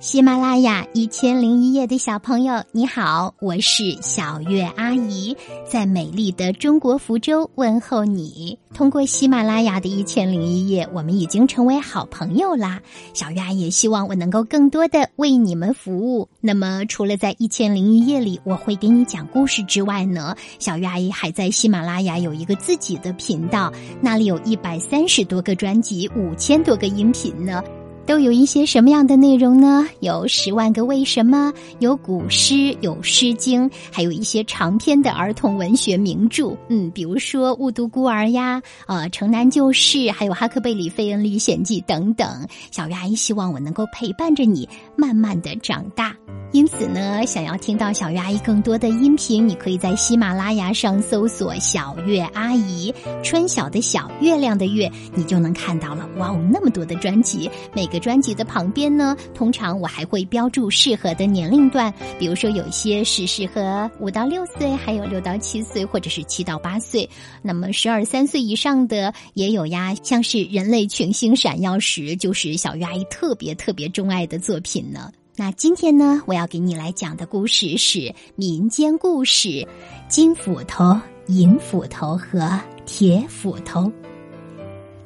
喜马拉雅一千零一夜的小朋友，你好，我是小月阿姨，在美丽的中国福州问候你。通过喜马拉雅的一千零一夜，我们已经成为好朋友啦。小月阿姨希望我能够更多的为你们服务。那么，除了在一千零一夜里我会给你讲故事之外呢，小月阿姨还在喜马拉雅有一个自己的频道，那里有一百三十多个专辑，五千多个音频呢。都有一些什么样的内容呢？有十万个为什么，有古诗，有诗经，还有一些长篇的儿童文学名著。嗯，比如说《误读孤儿》呀，呃，《城南旧事》，还有《哈克贝里费恩历险记》等等。小鱼阿姨希望我能够陪伴着你，慢慢的长大。因此呢，想要听到小月阿姨更多的音频，你可以在喜马拉雅上搜索“小月阿姨”，春晓的小，月亮的月，你就能看到了。哇哦，那么多的专辑，每个专辑的旁边呢，通常我还会标注适合的年龄段，比如说有一些是适合五到六岁，还有六到七岁，或者是七到八岁。那么十二三岁以上的也有呀，像是《人类群星闪耀时》，就是小鱼阿姨特别特别钟爱的作品呢。那今天呢，我要给你来讲的故事是民间故事《金斧头、银斧头和铁斧头》。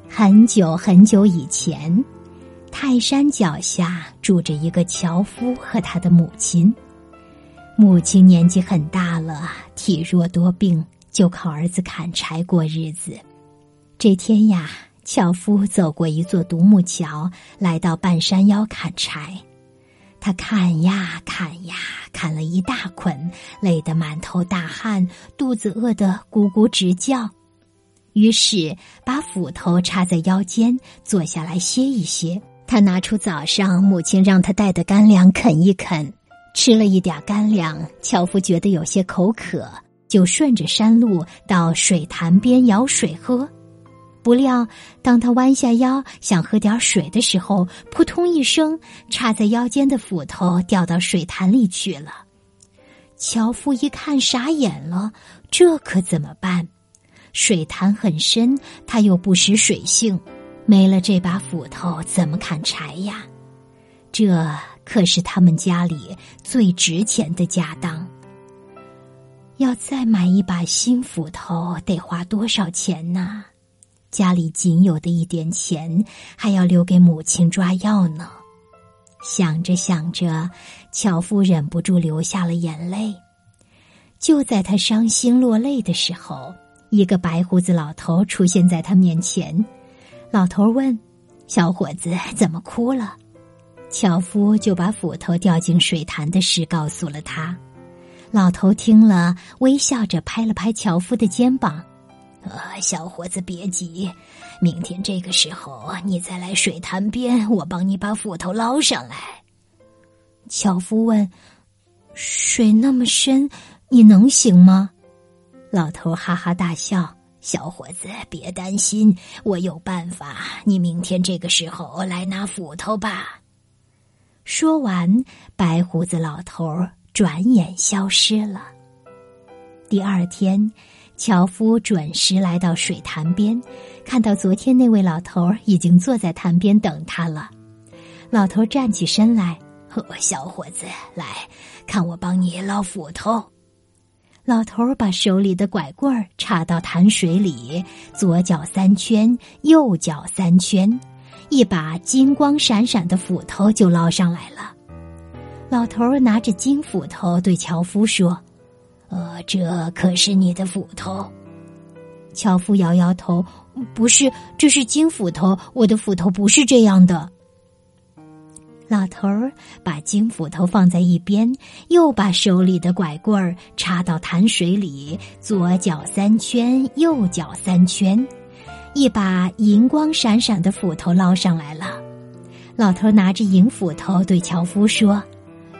很久很久以前，泰山脚下住着一个樵夫和他的母亲。母亲年纪很大了，体弱多病，就靠儿子砍柴过日子。这天呀，樵夫走过一座独木桥，来到半山腰砍柴。他砍呀砍呀，砍了一大捆，累得满头大汗，肚子饿得咕咕直叫。于是把斧头插在腰间，坐下来歇一歇。他拿出早上母亲让他带的干粮啃一啃，吃了一点干粮，樵夫觉得有些口渴，就顺着山路到水潭边舀水喝。不料，当他弯下腰想喝点水的时候，扑通一声，插在腰间的斧头掉到水潭里去了。樵夫一看，傻眼了，这可怎么办？水潭很深，他又不识水性，没了这把斧头，怎么砍柴呀？这可是他们家里最值钱的家当。要再买一把新斧头，得花多少钱呢？家里仅有的一点钱，还要留给母亲抓药呢。想着想着，樵夫忍不住流下了眼泪。就在他伤心落泪的时候，一个白胡子老头出现在他面前。老头问：“小伙子，怎么哭了？”樵夫就把斧头掉进水潭的事告诉了他。老头听了，微笑着拍了拍樵夫的肩膀。呃，小伙子别急，明天这个时候你再来水潭边，我帮你把斧头捞上来。樵夫问：“水那么深，你能行吗？”老头哈哈大笑：“小伙子别担心，我有办法。你明天这个时候来拿斧头吧。”说完，白胡子老头转眼消失了。第二天。樵夫准时来到水潭边，看到昨天那位老头已经坐在潭边等他了。老头站起身来：“小伙子，来看我帮你捞斧头。”老头把手里的拐棍儿插到潭水里，左脚三圈，右脚三圈，一把金光闪闪的斧头就捞上来了。老头拿着金斧头对樵夫说。呃，这可是你的斧头。樵夫摇摇头，不是，这是金斧头。我的斧头不是这样的。老头儿把金斧头放在一边，又把手里的拐棍儿插到潭水里，左脚三圈，右脚三圈，一把银光闪闪的斧头捞上来了。老头拿着银斧头对樵夫说：“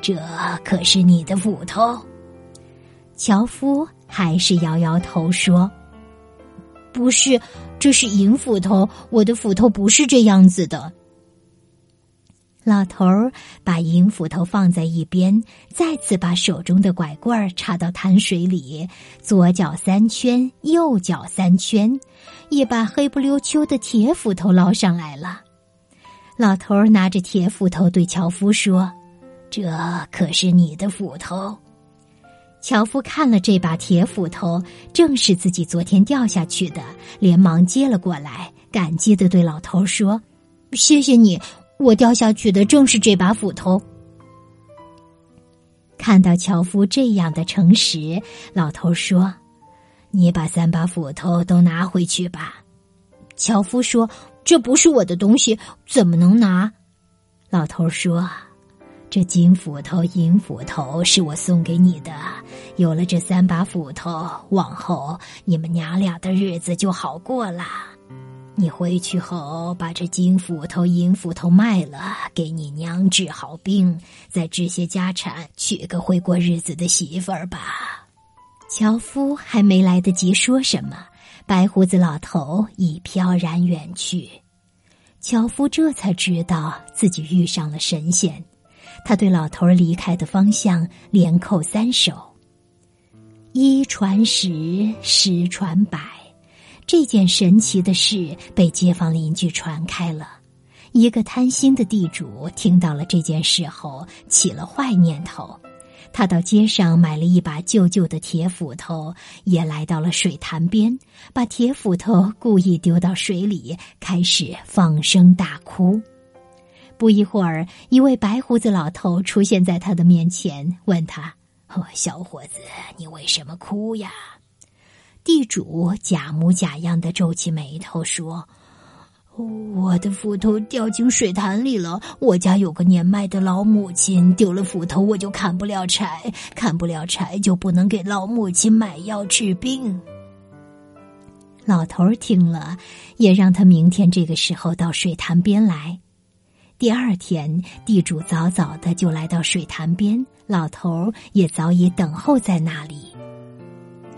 这可是你的斧头。”樵夫还是摇摇头说：“不是，这是银斧头。我的斧头不是这样子的。”老头儿把银斧头放在一边，再次把手中的拐棍儿插到潭水里，左脚三圈，右脚三圈，一把黑不溜秋的铁斧头捞上来了。老头儿拿着铁斧头对樵夫说：“这可是你的斧头。樵夫看了这把铁斧头，正是自己昨天掉下去的，连忙接了过来，感激的对老头说：“谢谢你，我掉下去的正是这把斧头。”看到樵夫这样的诚实，老头说：“你把三把斧头都拿回去吧。”樵夫说：“这不是我的东西，怎么能拿？”老头说。这金斧头、银斧头是我送给你的。有了这三把斧头，往后你们娘俩的日子就好过了。你回去后，把这金斧头、银斧头卖了，给你娘治好病，再置些家产，娶个会过日子的媳妇儿吧。樵夫还没来得及说什么，白胡子老头已飘然远去。樵夫这才知道自己遇上了神仙。他对老头离开的方向连叩三首。一传十，十传百，这件神奇的事被街坊邻居传开了。一个贪心的地主听到了这件事后，起了坏念头。他到街上买了一把旧旧的铁斧头，也来到了水潭边，把铁斧头故意丢到水里，开始放声大哭。不一会儿，一位白胡子老头出现在他的面前，问他：“哦，小伙子，你为什么哭呀？”地主假模假样的皱起眉头说：“我的斧头掉进水潭里了。我家有个年迈的老母亲，丢了斧头我就砍不了柴，砍不了柴就不能给老母亲买药治病。”老头儿听了，也让他明天这个时候到水潭边来。第二天，地主早早的就来到水潭边，老头儿也早已等候在那里。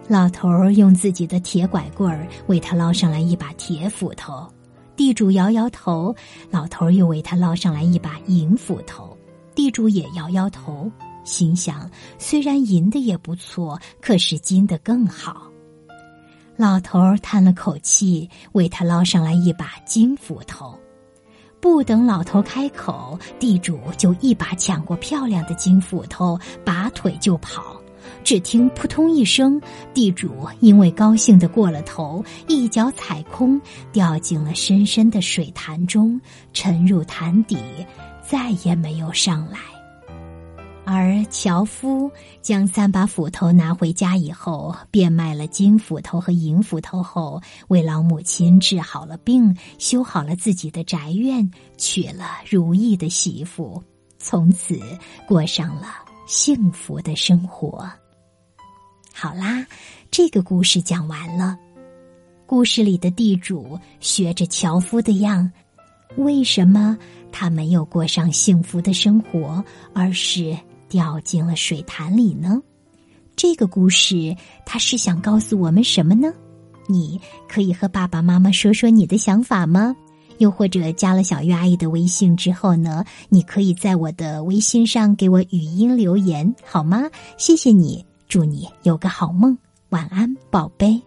老头用自己的铁拐棍儿为他捞上来一把铁斧头，地主摇摇头。老头又为他捞上来一把银斧头，地主也摇摇头，心想：虽然银的也不错，可是金的更好。老头叹了口气，为他捞上来一把金斧头。不等老头开口，地主就一把抢过漂亮的金斧头，拔腿就跑。只听扑通一声，地主因为高兴的过了头，一脚踩空，掉进了深深的水潭中，沉入潭底，再也没有上来。而樵夫将三把斧头拿回家以后，变卖了金斧头和银斧头后，为老母亲治好了病，修好了自己的宅院，娶了如意的媳妇，从此过上了幸福的生活。好啦，这个故事讲完了。故事里的地主学着樵夫的样，为什么他没有过上幸福的生活，而是？掉进了水潭里呢？这个故事他是想告诉我们什么呢？你可以和爸爸妈妈说说你的想法吗？又或者加了小月阿姨的微信之后呢？你可以在我的微信上给我语音留言好吗？谢谢你，祝你有个好梦，晚安，宝贝。